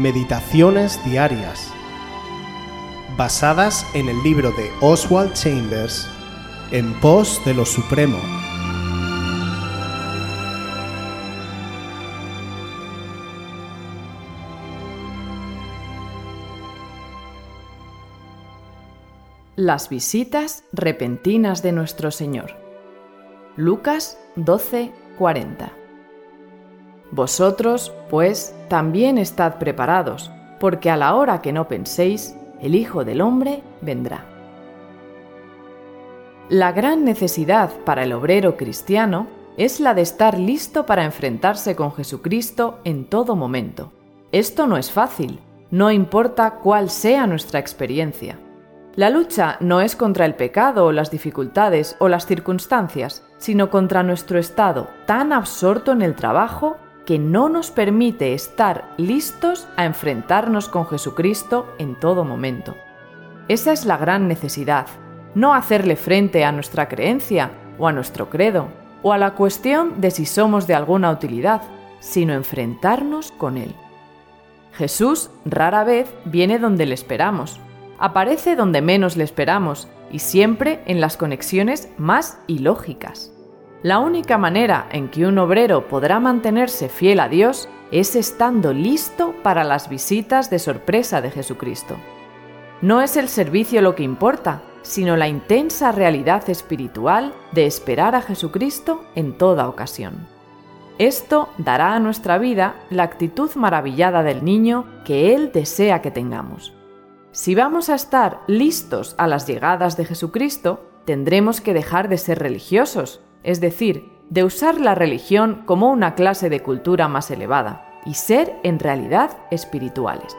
Meditaciones Diarias, basadas en el libro de Oswald Chambers, En pos de lo Supremo. Las visitas repentinas de nuestro Señor. Lucas 12:40 Vosotros, pues, también estad preparados, porque a la hora que no penséis, el Hijo del Hombre vendrá. La gran necesidad para el obrero cristiano es la de estar listo para enfrentarse con Jesucristo en todo momento. Esto no es fácil, no importa cuál sea nuestra experiencia. La lucha no es contra el pecado o las dificultades o las circunstancias, sino contra nuestro estado tan absorto en el trabajo que no nos permite estar listos a enfrentarnos con Jesucristo en todo momento. Esa es la gran necesidad, no hacerle frente a nuestra creencia o a nuestro credo, o a la cuestión de si somos de alguna utilidad, sino enfrentarnos con Él. Jesús rara vez viene donde le esperamos, aparece donde menos le esperamos y siempre en las conexiones más ilógicas. La única manera en que un obrero podrá mantenerse fiel a Dios es estando listo para las visitas de sorpresa de Jesucristo. No es el servicio lo que importa, sino la intensa realidad espiritual de esperar a Jesucristo en toda ocasión. Esto dará a nuestra vida la actitud maravillada del niño que Él desea que tengamos. Si vamos a estar listos a las llegadas de Jesucristo, tendremos que dejar de ser religiosos es decir, de usar la religión como una clase de cultura más elevada y ser en realidad espirituales.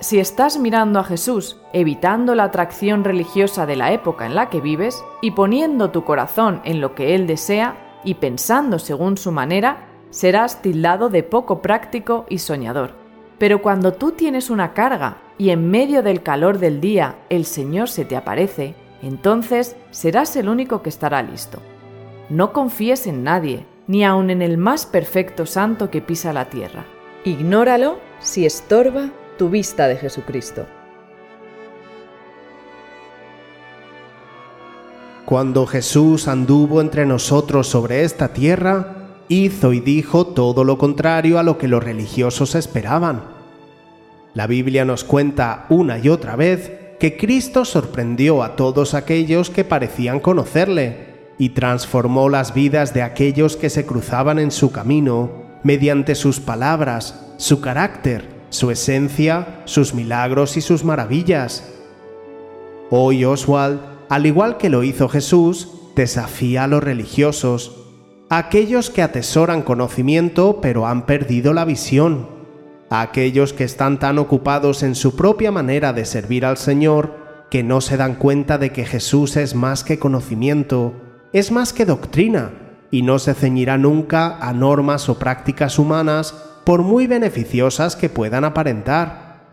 Si estás mirando a Jesús, evitando la atracción religiosa de la época en la que vives y poniendo tu corazón en lo que Él desea y pensando según su manera, serás tildado de poco práctico y soñador. Pero cuando tú tienes una carga y en medio del calor del día el Señor se te aparece, entonces serás el único que estará listo. No confíes en nadie, ni aun en el más perfecto santo que pisa la tierra. Ignóralo si estorba tu vista de Jesucristo. Cuando Jesús anduvo entre nosotros sobre esta tierra, hizo y dijo todo lo contrario a lo que los religiosos esperaban. La Biblia nos cuenta una y otra vez que Cristo sorprendió a todos aquellos que parecían conocerle y transformó las vidas de aquellos que se cruzaban en su camino mediante sus palabras, su carácter, su esencia, sus milagros y sus maravillas. Hoy Oswald, al igual que lo hizo Jesús, desafía a los religiosos, a aquellos que atesoran conocimiento pero han perdido la visión, a aquellos que están tan ocupados en su propia manera de servir al Señor que no se dan cuenta de que Jesús es más que conocimiento, es más que doctrina y no se ceñirá nunca a normas o prácticas humanas por muy beneficiosas que puedan aparentar.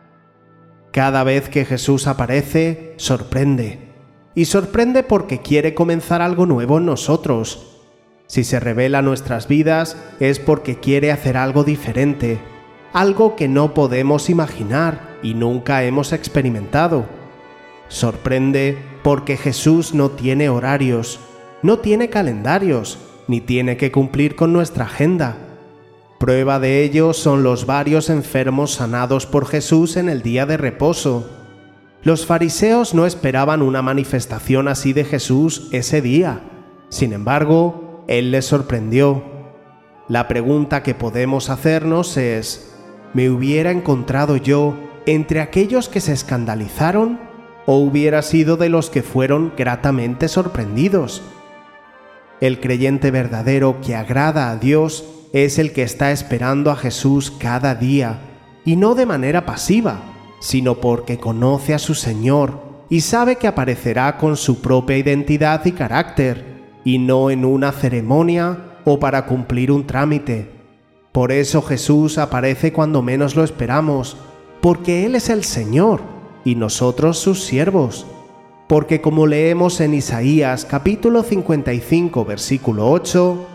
Cada vez que Jesús aparece, sorprende. Y sorprende porque quiere comenzar algo nuevo en nosotros. Si se revela nuestras vidas es porque quiere hacer algo diferente, algo que no podemos imaginar y nunca hemos experimentado. Sorprende porque Jesús no tiene horarios, no tiene calendarios, ni tiene que cumplir con nuestra agenda. Prueba de ello son los varios enfermos sanados por Jesús en el día de reposo. Los fariseos no esperaban una manifestación así de Jesús ese día. Sin embargo, Él les sorprendió. La pregunta que podemos hacernos es, ¿me hubiera encontrado yo entre aquellos que se escandalizaron o hubiera sido de los que fueron gratamente sorprendidos? El creyente verdadero que agrada a Dios es el que está esperando a Jesús cada día, y no de manera pasiva, sino porque conoce a su Señor y sabe que aparecerá con su propia identidad y carácter, y no en una ceremonia o para cumplir un trámite. Por eso Jesús aparece cuando menos lo esperamos, porque Él es el Señor y nosotros sus siervos porque como leemos en Isaías capítulo 55 versículo 8,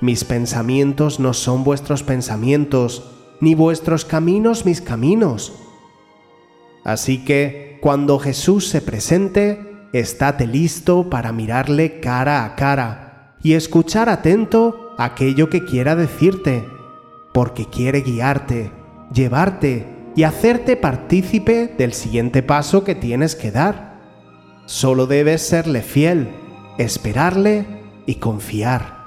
mis pensamientos no son vuestros pensamientos, ni vuestros caminos mis caminos. Así que, cuando Jesús se presente, estate listo para mirarle cara a cara y escuchar atento aquello que quiera decirte, porque quiere guiarte, llevarte y hacerte partícipe del siguiente paso que tienes que dar. Solo debes serle fiel, esperarle y confiar.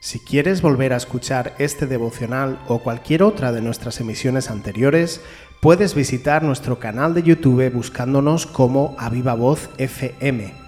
Si quieres volver a escuchar este devocional o cualquier otra de nuestras emisiones anteriores, puedes visitar nuestro canal de YouTube buscándonos como Aviva Voz FM.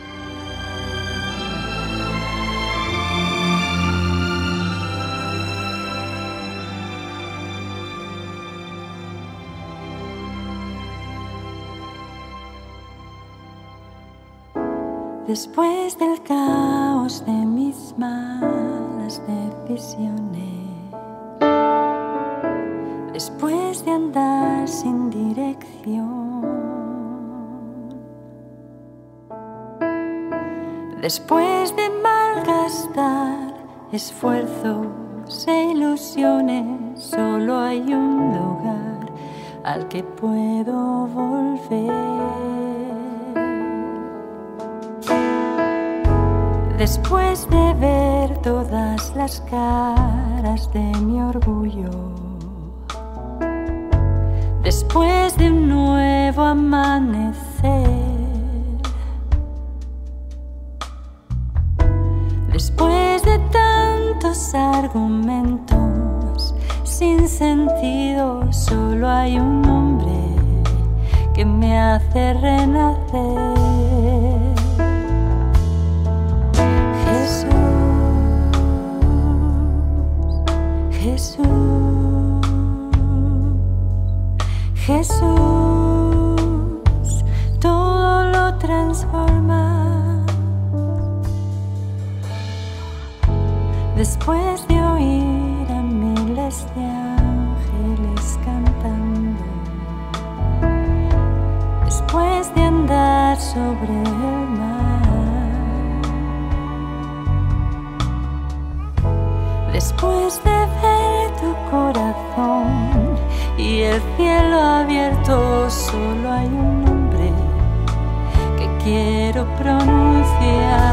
Después del caos de mis malas decisiones, después de andar sin dirección, después de malgastar esfuerzos e ilusiones, solo hay un lugar al que puedo volver. Después de ver todas las caras de mi orgullo, después de un nuevo amanecer, después de tantos argumentos sin sentido, solo hay un nombre que me hace renacer. Jesús todo lo transforma. Después de quiero pronunciar.